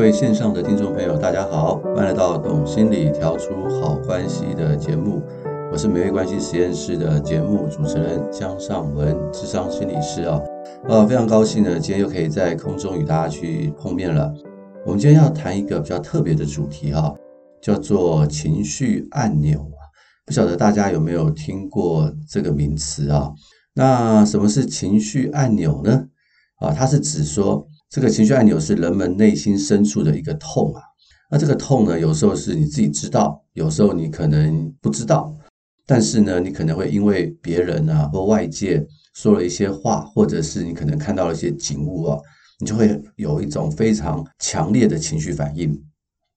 各位线上的听众朋友，大家好，欢迎来到《懂心理调出好关系》的节目，我是美味关系实验室的节目主持人江尚文，智商心理师啊，呃，非常高兴呢，今天又可以在空中与大家去碰面了。我们今天要谈一个比较特别的主题哈，叫做情绪按钮啊，不晓得大家有没有听过这个名词啊？那什么是情绪按钮呢？啊，它是指说。这个情绪按钮是人们内心深处的一个痛啊，那这个痛呢，有时候是你自己知道，有时候你可能不知道，但是呢，你可能会因为别人啊或外界说了一些话，或者是你可能看到了一些景物啊，你就会有一种非常强烈的情绪反应，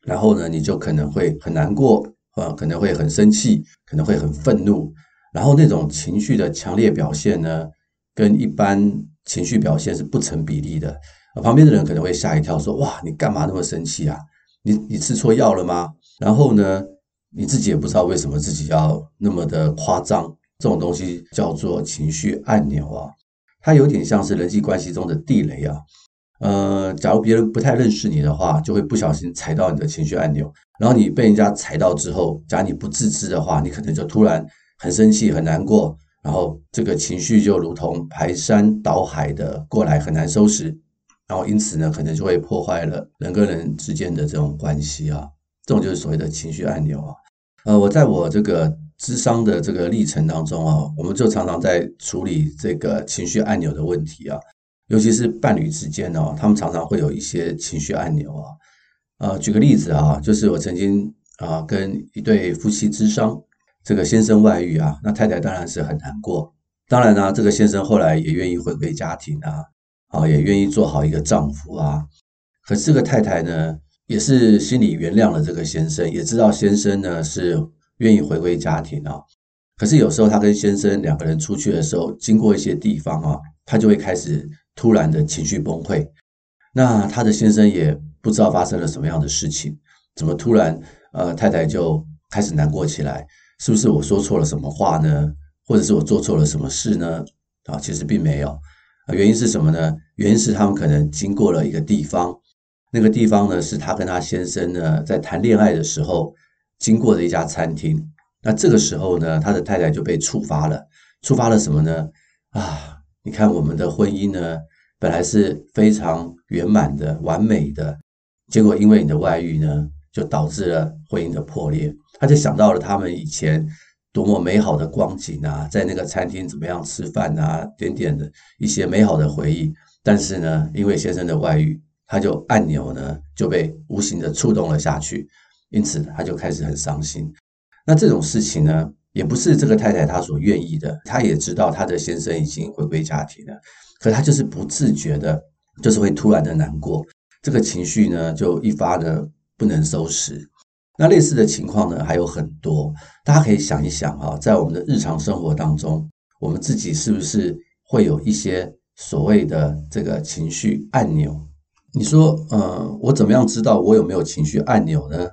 然后呢，你就可能会很难过啊，可能会很生气，可能会很愤怒，然后那种情绪的强烈表现呢，跟一般情绪表现是不成比例的。旁边的人可能会吓一跳，说：“哇，你干嘛那么生气啊？你你吃错药了吗？”然后呢，你自己也不知道为什么自己要那么的夸张。这种东西叫做情绪按钮啊，它有点像是人际关系中的地雷啊。呃，假如别人不太认识你的话，就会不小心踩到你的情绪按钮，然后你被人家踩到之后，假如你不自知的话，你可能就突然很生气、很难过，然后这个情绪就如同排山倒海的过来，很难收拾。然后因此呢，可能就会破坏了人跟人之间的这种关系啊，这种就是所谓的情绪按钮啊。呃，我在我这个智商的这个历程当中啊，我们就常常在处理这个情绪按钮的问题啊，尤其是伴侣之间呢，他们常常会有一些情绪按钮啊。呃，举个例子啊，就是我曾经啊跟一对夫妻咨商，这个先生外遇啊，那太太当然是很难过，当然呢，这个先生后来也愿意回归家庭啊。啊，也愿意做好一个丈夫啊。可是这个太太呢，也是心里原谅了这个先生，也知道先生呢是愿意回归家庭啊。可是有时候她跟先生两个人出去的时候，经过一些地方啊，她就会开始突然的情绪崩溃。那她的先生也不知道发生了什么样的事情，怎么突然呃太太就开始难过起来？是不是我说错了什么话呢？或者是我做错了什么事呢？啊，其实并没有。啊原因是什么呢？原因是他们可能经过了一个地方，那个地方呢是他跟他先生呢在谈恋爱的时候经过的一家餐厅。那这个时候呢，他的太太就被触发了，触发了什么呢？啊，你看我们的婚姻呢，本来是非常圆满的、完美的，结果因为你的外遇呢，就导致了婚姻的破裂。他就想到了他们以前。多么美好的光景啊，在那个餐厅怎么样吃饭啊，点点的一些美好的回忆。但是呢，因为先生的外遇，他就按钮呢就被无形的触动了下去，因此他就开始很伤心。那这种事情呢，也不是这个太太她所愿意的，她也知道她的先生已经回归家庭了，可她就是不自觉的，就是会突然的难过，这个情绪呢就一发的不能收拾。那类似的情况呢还有很多，大家可以想一想啊，在我们的日常生活当中，我们自己是不是会有一些所谓的这个情绪按钮？你说，呃，我怎么样知道我有没有情绪按钮呢？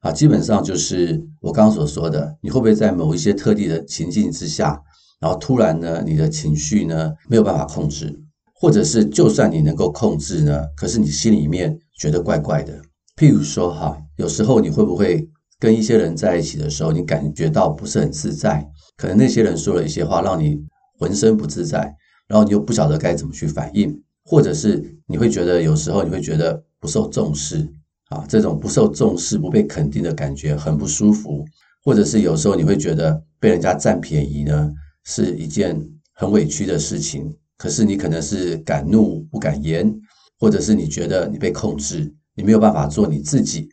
啊，基本上就是我刚刚所说的，你会不会在某一些特定的情境之下，然后突然呢，你的情绪呢没有办法控制，或者是就算你能够控制呢，可是你心里面觉得怪怪的。譬如说哈，有时候你会不会跟一些人在一起的时候，你感觉到不是很自在？可能那些人说了一些话，让你浑身不自在，然后你又不晓得该怎么去反应，或者是你会觉得有时候你会觉得不受重视啊，这种不受重视、不被肯定的感觉很不舒服，或者是有时候你会觉得被人家占便宜呢，是一件很委屈的事情。可是你可能是敢怒不敢言，或者是你觉得你被控制。你没有办法做你自己，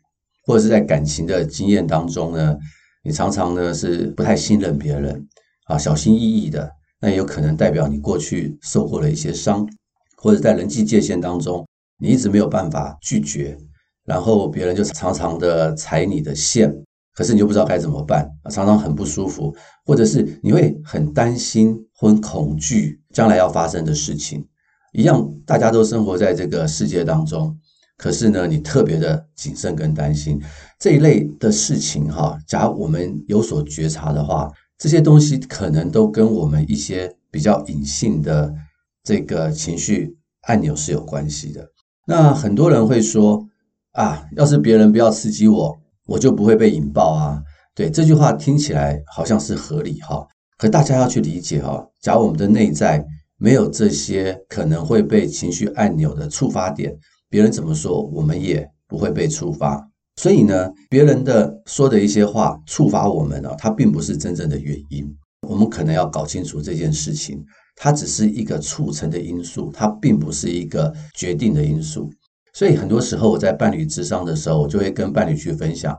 或者是在感情的经验当中呢，你常常呢是不太信任别人啊，小心翼翼的，那也有可能代表你过去受过了一些伤，或者在人际界限当中，你一直没有办法拒绝，然后别人就常常的踩你的线，可是你又不知道该怎么办，常常很不舒服，或者是你会很担心或很恐惧将来要发生的事情，一样，大家都生活在这个世界当中，可是呢，你特别的谨慎跟担心这一类的事情哈，假如我们有所觉察的话。这些东西可能都跟我们一些比较隐性的这个情绪按钮是有关系的。那很多人会说啊，要是别人不要刺激我，我就不会被引爆啊。对，这句话听起来好像是合理哈，可大家要去理解哈，假如我们的内在没有这些可能会被情绪按钮的触发点，别人怎么说，我们也不会被触发。所以呢，别人的说的一些话触发我们呢，它并不是真正的原因。我们可能要搞清楚这件事情，它只是一个促成的因素，它并不是一个决定的因素。所以很多时候我在伴侣智商的时候，我就会跟伴侣去分享。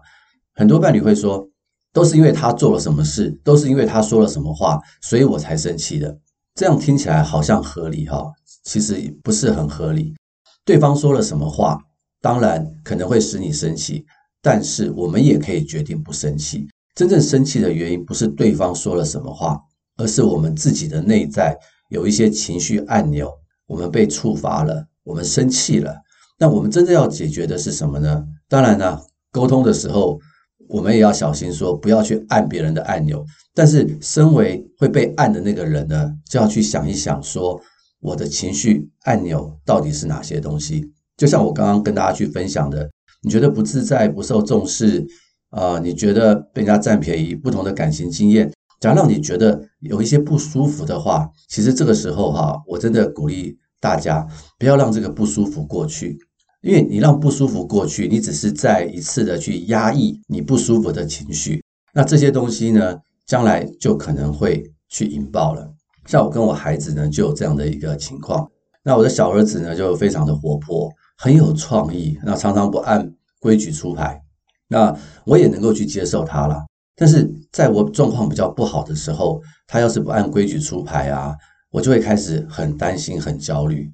很多伴侣会说，都是因为他做了什么事，都是因为他说了什么话，所以我才生气的。这样听起来好像合理哈，其实不是很合理。对方说了什么话？当然可能会使你生气，但是我们也可以决定不生气。真正生气的原因不是对方说了什么话，而是我们自己的内在有一些情绪按钮，我们被触发了，我们生气了。那我们真正要解决的是什么呢？当然呢，沟通的时候我们也要小心，说不要去按别人的按钮。但是身为会被按的那个人呢，就要去想一想，说我的情绪按钮到底是哪些东西。就像我刚刚跟大家去分享的，你觉得不自在、不受重视，啊、呃，你觉得被人家占便宜，不同的感情经验，假如让你觉得有一些不舒服的话，其实这个时候哈，我真的鼓励大家不要让这个不舒服过去，因为你让不舒服过去，你只是再一次的去压抑你不舒服的情绪，那这些东西呢，将来就可能会去引爆了。像我跟我孩子呢，就有这样的一个情况，那我的小儿子呢，就非常的活泼。很有创意，那常常不按规矩出牌，那我也能够去接受他了。但是在我状况比较不好的时候，他要是不按规矩出牌啊，我就会开始很担心、很焦虑。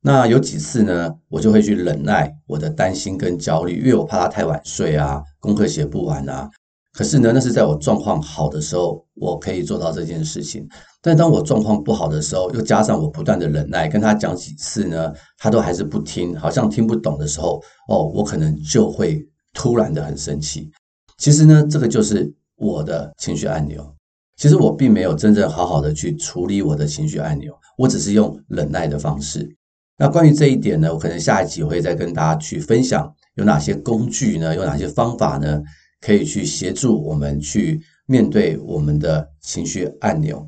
那有几次呢，我就会去忍耐我的担心跟焦虑，因为我怕他太晚睡啊，功课写不完啊。可是呢，那是在我状况好的时候，我可以做到这件事情。但当我状况不好的时候，又加上我不断的忍耐，跟他讲几次呢，他都还是不听，好像听不懂的时候，哦，我可能就会突然的很生气。其实呢，这个就是我的情绪按钮。其实我并没有真正好好的去处理我的情绪按钮，我只是用忍耐的方式。那关于这一点呢，我可能下一集会再跟大家去分享有哪些工具呢，有哪些方法呢？可以去协助我们去面对我们的情绪按钮，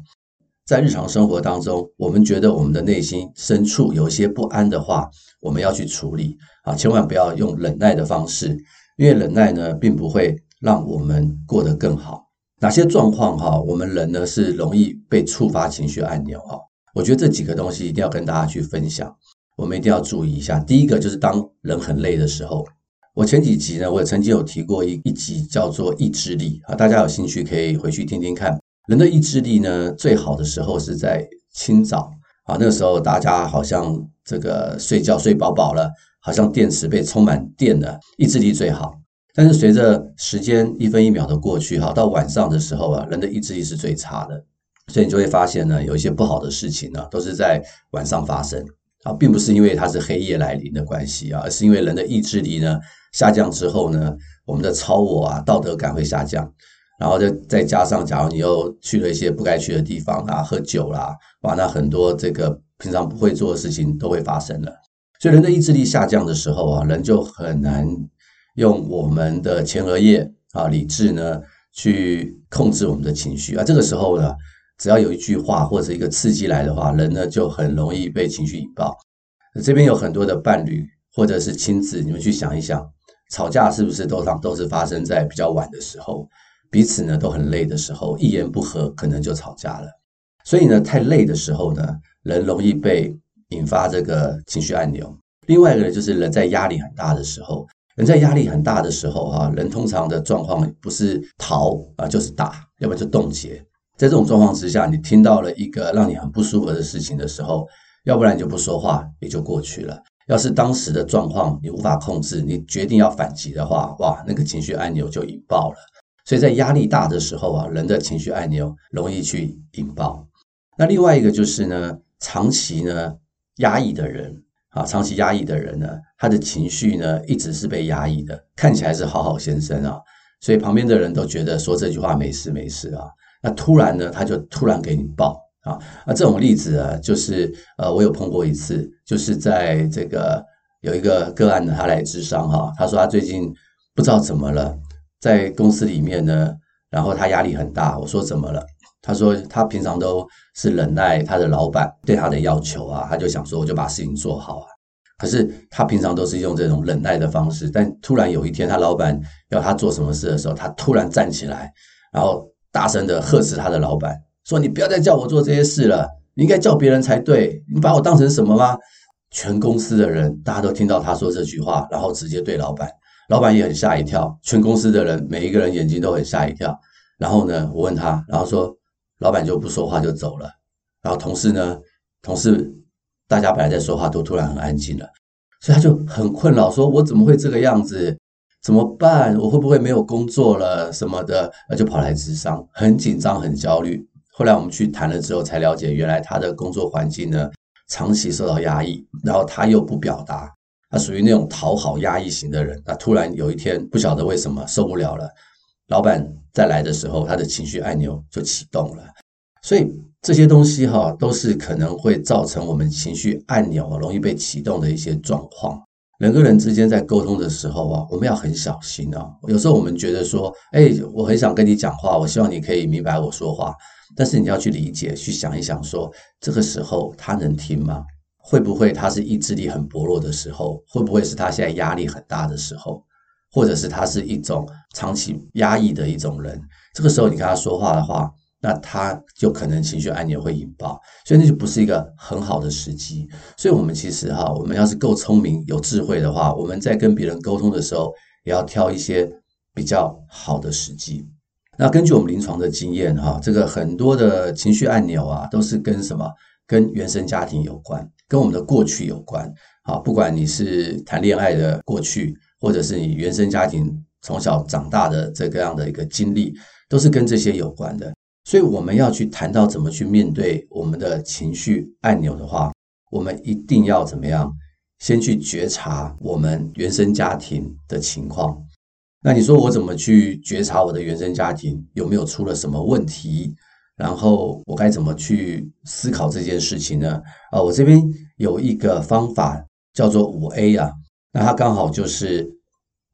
在日常生活当中，我们觉得我们的内心深处有一些不安的话，我们要去处理啊，千万不要用忍耐的方式，因为忍耐呢，并不会让我们过得更好。哪些状况哈，我们人呢是容易被触发情绪按钮哈？我觉得这几个东西一定要跟大家去分享，我们一定要注意一下。第一个就是当人很累的时候。我前几集呢，我也曾经有提过一一集叫做意志力啊，大家有兴趣可以回去听听看。人的意志力呢，最好的时候是在清早啊，那个时候大家好像这个睡觉睡饱饱了，好像电池被充满电了，意志力最好。但是随着时间一分一秒的过去哈，到晚上的时候啊，人的意志力是最差的，所以你就会发现呢，有一些不好的事情呢，都是在晚上发生啊，并不是因为它是黑夜来临的关系啊，而是因为人的意志力呢。下降之后呢，我们的超我啊，道德感会下降，然后再再加上，假如你又去了一些不该去的地方啊，喝酒啦，哇，那很多这个平常不会做的事情都会发生了。所以人的意志力下降的时候啊，人就很难用我们的前额叶啊理智呢去控制我们的情绪啊。这个时候呢，只要有一句话或者一个刺激来的话，人呢就很容易被情绪引爆。这边有很多的伴侣或者是亲子，你们去想一想。吵架是不是都常都是发生在比较晚的时候，彼此呢都很累的时候，一言不合可能就吵架了。所以呢，太累的时候呢，人容易被引发这个情绪按钮。另外一个呢，就是人在压力很大的时候，人在压力很大的时候啊，人通常的状况不是逃啊，就是打，要不然就冻结。在这种状况之下，你听到了一个让你很不舒服的事情的时候，要不然你就不说话，也就过去了。要是当时的状况你无法控制，你决定要反击的话，哇，那个情绪按钮就引爆了。所以在压力大的时候啊，人的情绪按钮容易去引爆。那另外一个就是呢，长期呢压抑的人啊，长期压抑的人呢，他的情绪呢一直是被压抑的，看起来是好好先生啊，所以旁边的人都觉得说这句话没事没事啊，那突然呢，他就突然给你报。啊，那这种例子啊，就是呃，我有碰过一次，就是在这个有一个个案呢，他来咨商哈，他说他最近不知道怎么了，在公司里面呢，然后他压力很大。我说怎么了？他说他平常都是忍耐他的老板对他的要求啊，他就想说我就把事情做好啊。可是他平常都是用这种忍耐的方式，但突然有一天他老板要他做什么事的时候，他突然站起来，然后大声的呵斥他的老板。说你不要再叫我做这些事了，你应该叫别人才对。你把我当成什么吗？全公司的人大家都听到他说这句话，然后直接对老板，老板也很吓一跳。全公司的人每一个人眼睛都很吓一跳。然后呢，我问他，然后说老板就不说话就走了。然后同事呢，同事大家本来在说话都突然很安静了，所以他就很困扰，说我怎么会这个样子？怎么办？我会不会没有工作了什么的？那就跑来咨商，很紧张，很焦虑。后来我们去谈了之后，才了解原来他的工作环境呢，长期受到压抑，然后他又不表达，他属于那种讨好压抑型的人。那突然有一天不晓得为什么受不了了，老板再来的时候，他的情绪按钮就启动了。所以这些东西哈，都是可能会造成我们情绪按钮容易被启动的一些状况。人跟人之间在沟通的时候啊，我们要很小心啊。有时候我们觉得说，哎，我很想跟你讲话，我希望你可以明白我说话。但是你要去理解，去想一想说，说这个时候他能听吗？会不会他是意志力很薄弱的时候？会不会是他现在压力很大的时候？或者是他是一种长期压抑的一种人？这个时候你跟他说话的话，那他就可能情绪按钮会引爆，所以那就不是一个很好的时机。所以，我们其实哈，我们要是够聪明、有智慧的话，我们在跟别人沟通的时候，也要挑一些比较好的时机。那根据我们临床的经验，哈，这个很多的情绪按钮啊，都是跟什么？跟原生家庭有关，跟我们的过去有关。好，不管你是谈恋爱的过去，或者是你原生家庭从小长大的这个样的一个经历，都是跟这些有关的。所以我们要去谈到怎么去面对我们的情绪按钮的话，我们一定要怎么样？先去觉察我们原生家庭的情况。那你说我怎么去觉察我的原生家庭有没有出了什么问题？然后我该怎么去思考这件事情呢？啊，我这边有一个方法叫做五 A 啊，那它刚好就是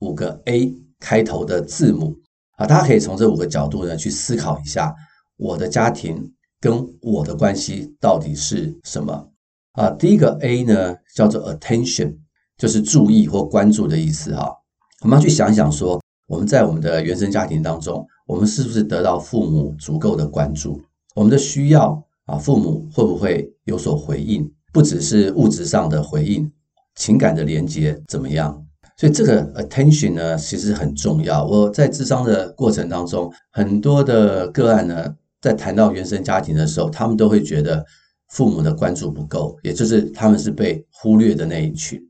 五个 A 开头的字母啊，大家可以从这五个角度呢去思考一下，我的家庭跟我的关系到底是什么啊？第一个 A 呢叫做 Attention，就是注意或关注的意思哈。我们要去想一想，说我们在我们的原生家庭当中，我们是不是得到父母足够的关注？我们的需要啊，父母会不会有所回应？不只是物质上的回应，情感的连接怎么样？所以这个 attention 呢，其实很重要。我在智商的过程当中，很多的个案呢，在谈到原生家庭的时候，他们都会觉得父母的关注不够，也就是他们是被忽略的那一群。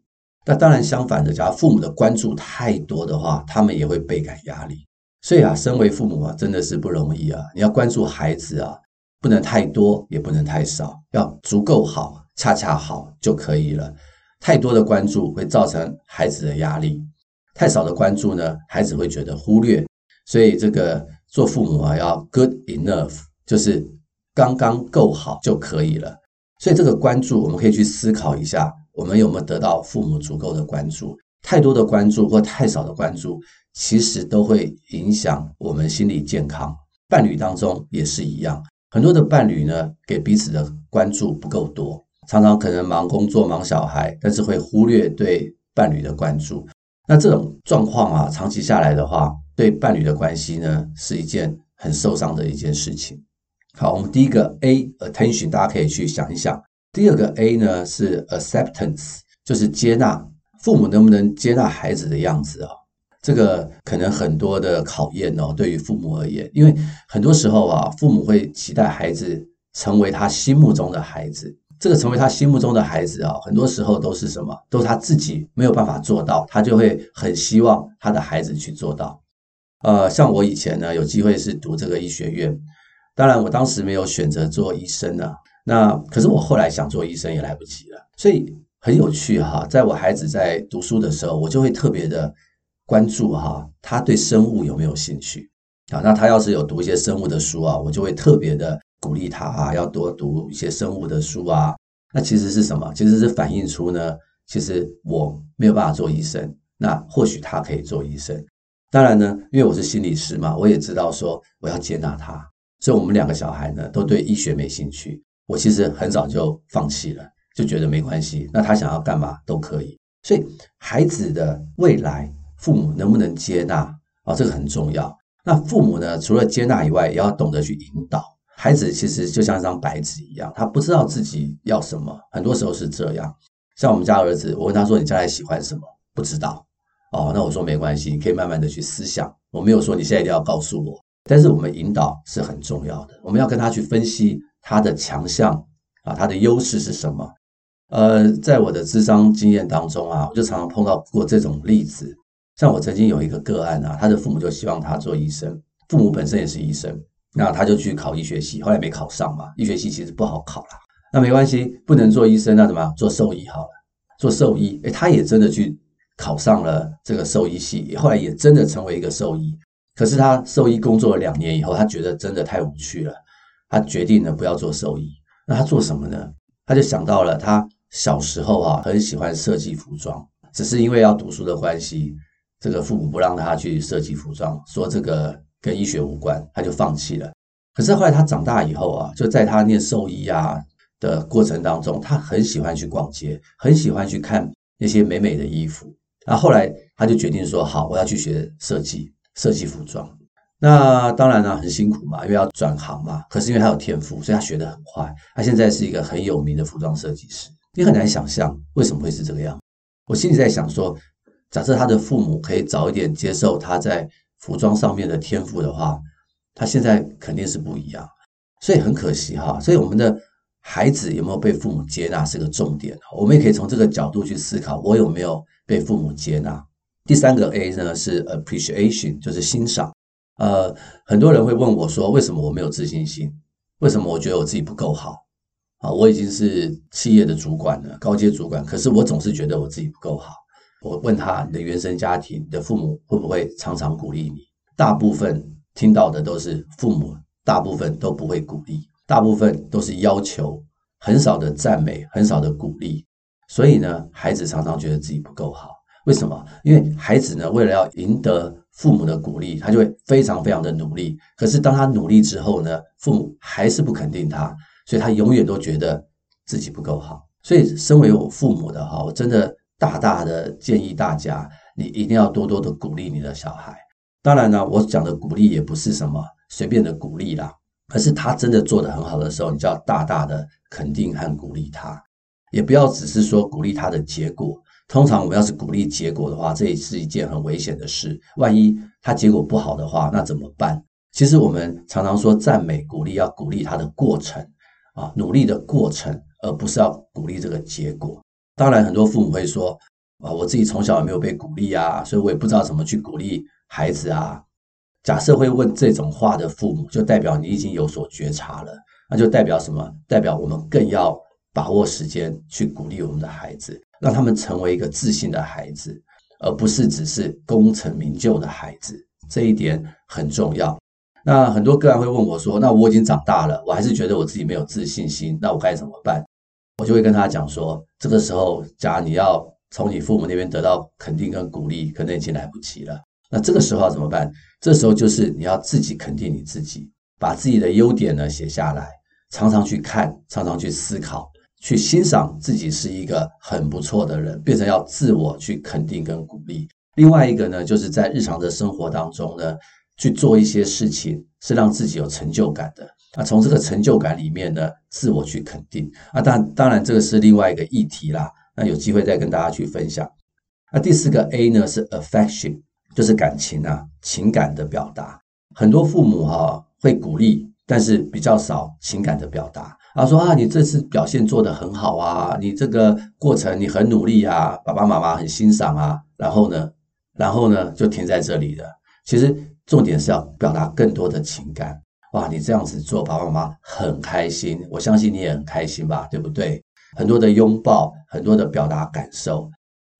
那当然，相反的，假如父母的关注太多的话，他们也会倍感压力。所以啊，身为父母啊，真的是不容易啊。你要关注孩子啊，不能太多，也不能太少，要足够好，恰恰好就可以了。太多的关注会造成孩子的压力，太少的关注呢，孩子会觉得忽略。所以这个做父母啊，要 good enough，就是刚刚够好就可以了。所以这个关注，我们可以去思考一下。我们有没有得到父母足够的关注？太多的关注或太少的关注，其实都会影响我们心理健康。伴侣当中也是一样，很多的伴侣呢，给彼此的关注不够多，常常可能忙工作、忙小孩，但是会忽略对伴侣的关注。那这种状况啊，长期下来的话，对伴侣的关系呢，是一件很受伤的一件事情。好，我们第一个 A attention，大家可以去想一想。第二个 A 呢是 acceptance，就是接纳。父母能不能接纳孩子的样子啊？这个可能很多的考验哦，对于父母而言，因为很多时候啊，父母会期待孩子成为他心目中的孩子。这个成为他心目中的孩子啊，很多时候都是什么？都是他自己没有办法做到，他就会很希望他的孩子去做到。呃，像我以前呢，有机会是读这个医学院，当然我当时没有选择做医生呢。那可是我后来想做医生也来不及了，所以很有趣哈。在我孩子在读书的时候，我就会特别的关注哈，他对生物有没有兴趣啊？那他要是有读一些生物的书啊，我就会特别的。鼓励他啊，要多读一些生物的书啊。那其实是什么？其实是反映出呢，其实我没有办法做医生，那或许他可以做医生。当然呢，因为我是心理师嘛，我也知道说我要接纳他，所以我们两个小孩呢都对医学没兴趣。我其实很早就放弃了，就觉得没关系。那他想要干嘛都可以。所以孩子的未来，父母能不能接纳啊？这个很重要。那父母呢，除了接纳以外，也要懂得去引导。孩子其实就像一张白纸一样，他不知道自己要什么，很多时候是这样。像我们家儿子，我问他说：“你将来喜欢什么？”不知道。哦，那我说没关系，你可以慢慢的去思想。我没有说你现在一定要告诉我，但是我们引导是很重要的。我们要跟他去分析他的强项啊，他的优势是什么。呃，在我的智商经验当中啊，我就常常碰到过这种例子。像我曾经有一个个案啊，他的父母就希望他做医生，父母本身也是医生。那他就去考医学系，后来没考上嘛。医学系其实不好考啦。那没关系，不能做医生，那怎么？做兽医好了。做兽医，诶，他也真的去考上了这个兽医系，后来也真的成为一个兽医。可是他兽医工作了两年以后，他觉得真的太无趣了，他决定呢不要做兽医。那他做什么呢？他就想到了他小时候啊很喜欢设计服装，只是因为要读书的关系，这个父母不让他去设计服装，说这个。跟医学无关，他就放弃了。可是后来他长大以后啊，就在他念兽医啊的过程当中，他很喜欢去逛街，很喜欢去看那些美美的衣服。那后来他就决定说：“好，我要去学设计，设计服装。”那当然呢，很辛苦嘛，因为要转行嘛。可是因为他有天赋，所以他学得很快。他现在是一个很有名的服装设计师。你很难想象为什么会是这个样。我心里在想说，假设他的父母可以早一点接受他在。服装上面的天赋的话，他现在肯定是不一样，所以很可惜哈。所以我们的孩子有没有被父母接纳是个重点，我们也可以从这个角度去思考，我有没有被父母接纳。第三个 A 呢是 appreciation，就是欣赏。呃，很多人会问我说，为什么我没有自信心？为什么我觉得我自己不够好？啊，我已经是企业的主管了，高阶主管，可是我总是觉得我自己不够好。我问他：“你的原生家庭，你的父母会不会常常鼓励你？”大部分听到的都是父母，大部分都不会鼓励，大部分都是要求，很少的赞美，很少的鼓励。所以呢，孩子常常觉得自己不够好。为什么？因为孩子呢，为了要赢得父母的鼓励，他就会非常非常的努力。可是当他努力之后呢，父母还是不肯定他，所以他永远都觉得自己不够好。所以，身为我父母的哈，我真的。大大的建议大家，你一定要多多的鼓励你的小孩。当然呢，我讲的鼓励也不是什么随便的鼓励啦，而是他真的做得很好的时候，你就要大大的肯定和鼓励他，也不要只是说鼓励他的结果。通常我们要是鼓励结果的话，这也是一件很危险的事。万一他结果不好的话，那怎么办？其实我们常常说赞美鼓励，要鼓励他的过程啊，努力的过程，而不是要鼓励这个结果。当然，很多父母会说：“啊，我自己从小也没有被鼓励啊，所以我也不知道怎么去鼓励孩子啊。”假设会问这种话的父母，就代表你已经有所觉察了，那就代表什么？代表我们更要把握时间去鼓励我们的孩子，让他们成为一个自信的孩子，而不是只是功成名就的孩子。这一点很重要。那很多个案会问我说：“那我已经长大了，我还是觉得我自己没有自信心，那我该怎么办？”我就会跟他讲说，这个时候，假如你要从你父母那边得到肯定跟鼓励，可能已经来不及了。那这个时候要怎么办？这时候就是你要自己肯定你自己，把自己的优点呢写下来，常常去看，常常去思考，去欣赏自己是一个很不错的人，变成要自我去肯定跟鼓励。另外一个呢，就是在日常的生活当中呢，去做一些事情是让自己有成就感的。那从这个成就感里面呢，自我去肯定啊，当当然这个是另外一个议题啦。那有机会再跟大家去分享。那第四个 A 呢是 affection，就是感情啊，情感的表达。很多父母哈、啊、会鼓励，但是比较少情感的表达。啊，说啊，你这次表现做得很好啊，你这个过程你很努力啊，爸爸妈妈很欣赏啊。然后呢，然后呢就停在这里了。其实重点是要表达更多的情感。哇，你这样子做，爸爸妈妈很开心，我相信你也很开心吧，对不对？很多的拥抱，很多的表达感受。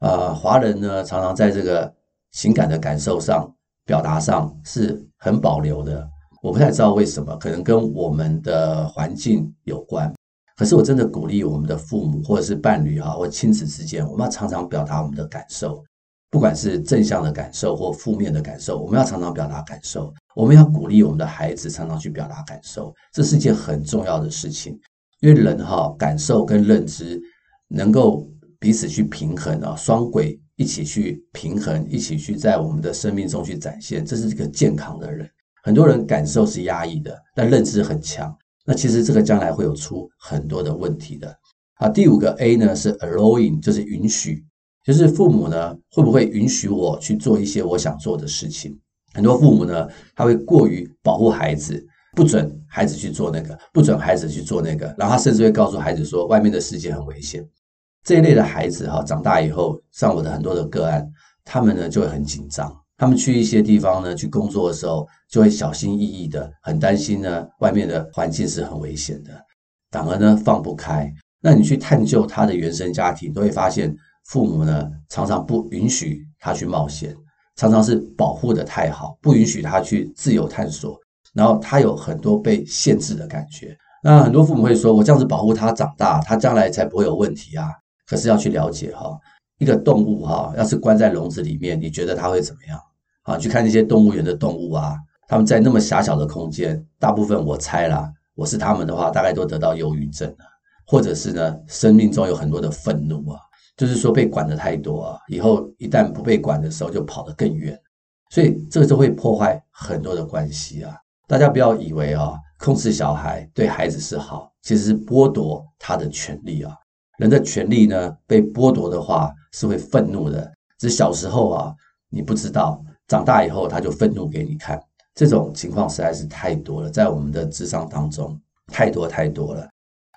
呃，华人呢常常在这个情感的感受上、表达上是很保留的。我不太知道为什么，可能跟我们的环境有关。可是我真的鼓励我们的父母或者是伴侣哈，或亲子之间，我们要常常表达我们的感受，不管是正向的感受或负面的感受，我们要常常表达感受。我们要鼓励我们的孩子常常去表达感受，这是一件很重要的事情。因为人哈，感受跟认知能够彼此去平衡啊，双轨一起去平衡，一起去在我们的生命中去展现，这是一个健康的人。很多人感受是压抑的，但认知很强，那其实这个将来会有出很多的问题的。啊，第五个 A 呢是 allowing，就是允许，就是父母呢会不会允许我去做一些我想做的事情？很多父母呢他会过于保护孩子。不准孩子去做那个，不准孩子去做那个，然后他甚至会告诉孩子说，外面的世界很危险。这一类的孩子哈，长大以后，上我的很多的个案，他们呢就会很紧张。他们去一些地方呢，去工作的时候，就会小心翼翼的，很担心呢，外面的环境是很危险的，反而呢放不开。那你去探究他的原生家庭，都会发现父母呢常常不允许他去冒险，常常是保护得太好，不允许他去自由探索。然后他有很多被限制的感觉，那很多父母会说：“我这样子保护他长大，他将来才不会有问题啊。”可是要去了解哈，一个动物哈，要是关在笼子里面，你觉得它会怎么样？啊，去看那些动物园的动物啊，他们在那么狭小的空间，大部分我猜啦，我是他们的话，大概都得到忧郁症了，或者是呢，生命中有很多的愤怒啊，就是说被管得太多啊，以后一旦不被管的时候，就跑得更远，所以这个就会破坏很多的关系啊。大家不要以为啊，控制小孩对孩子是好，其实是剥夺他的权利啊。人的权利呢，被剥夺的话是会愤怒的。只是小时候啊，你不知道，长大以后他就愤怒给你看。这种情况实在是太多了，在我们的智商当中，太多太多了。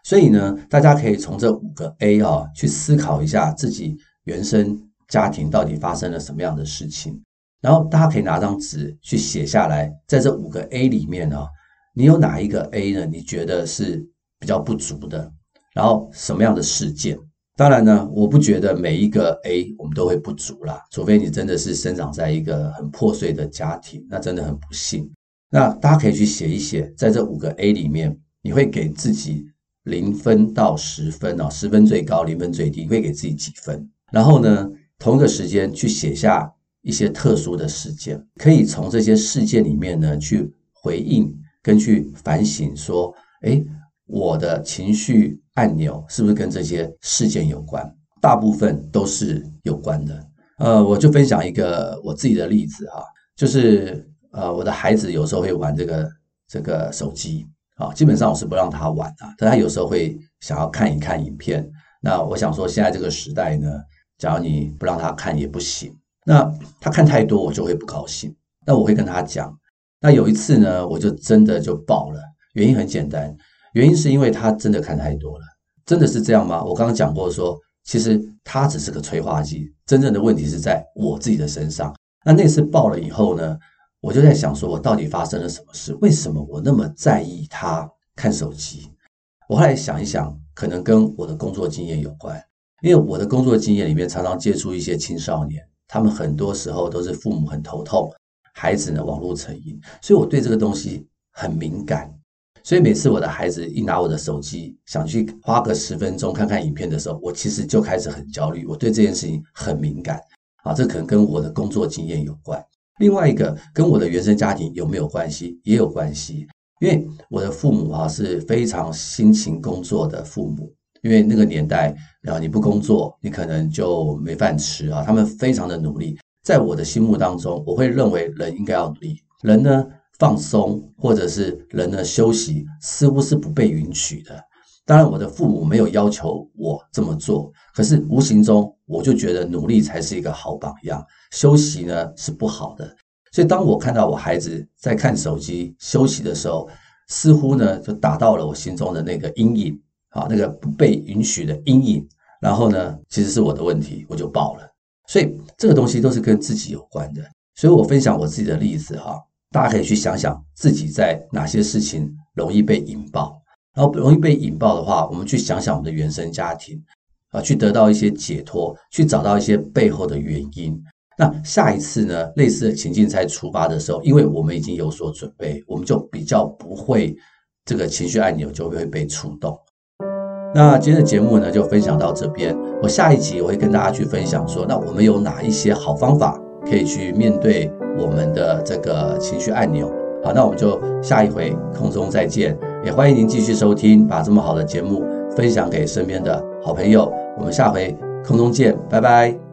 所以呢，大家可以从这五个 A 啊，去思考一下自己原生家庭到底发生了什么样的事情。然后大家可以拿张纸去写下来，在这五个 A 里面呢，你有哪一个 A 呢？你觉得是比较不足的？然后什么样的事件？当然呢，我不觉得每一个 A 我们都会不足啦，除非你真的是生长在一个很破碎的家庭，那真的很不幸。那大家可以去写一写，在这五个 A 里面，你会给自己零分到十分哦，十分最高，零分最低，你会给自己几分？然后呢，同一个时间去写下。一些特殊的事件，可以从这些事件里面呢去回应跟去反省，说，诶，我的情绪按钮是不是跟这些事件有关？大部分都是有关的。呃，我就分享一个我自己的例子哈，就是呃，我的孩子有时候会玩这个这个手机啊，基本上我是不让他玩啊，但他有时候会想要看一看影片。那我想说，现在这个时代呢，假如你不让他看也不行。那他看太多，我就会不高兴。那我会跟他讲。那有一次呢，我就真的就爆了。原因很简单，原因是因为他真的看太多了。真的是这样吗？我刚刚讲过说，其实他只是个催化剂，真正的问题是在我自己的身上。那那次爆了以后呢，我就在想说，我到底发生了什么事？为什么我那么在意他看手机？我后来想一想，可能跟我的工作经验有关，因为我的工作经验里面常常接触一些青少年。他们很多时候都是父母很头痛，孩子呢网络成瘾，所以我对这个东西很敏感。所以每次我的孩子一拿我的手机，想去花个十分钟看看影片的时候，我其实就开始很焦虑。我对这件事情很敏感啊，这可能跟我的工作经验有关。另外一个跟我的原生家庭有没有关系？也有关系，因为我的父母啊是非常辛勤工作的父母。因为那个年代，啊，你不工作，你可能就没饭吃啊。他们非常的努力，在我的心目当中，我会认为人应该要努力。人呢放松，或者是人呢休息，似乎是不被允许的。当然，我的父母没有要求我这么做，可是无形中我就觉得努力才是一个好榜样，休息呢是不好的。所以，当我看到我孩子在看手机休息的时候，似乎呢就打到了我心中的那个阴影啊，那个不被允许的阴影。然后呢，其实是我的问题，我就爆了。所以，这个东西都是跟自己有关的。所以我分享我自己的例子哈，大家可以去想想自己在哪些事情容易被引爆，然后容易被引爆的话，我们去想想我们的原生家庭啊，去得到一些解脱，去找到一些背后的原因。那下一次呢，类似的情境在触发的时候，因为我们已经有所准备，我们就比较不会这个情绪按钮就会被触动。那今天的节目呢，就分享到这边。我下一集我会跟大家去分享说，那我们有哪一些好方法可以去面对我们的这个情绪按钮？好，那我们就下一回空中再见。也欢迎您继续收听，把这么好的节目分享给身边的好朋友。我们下回空中见，拜拜。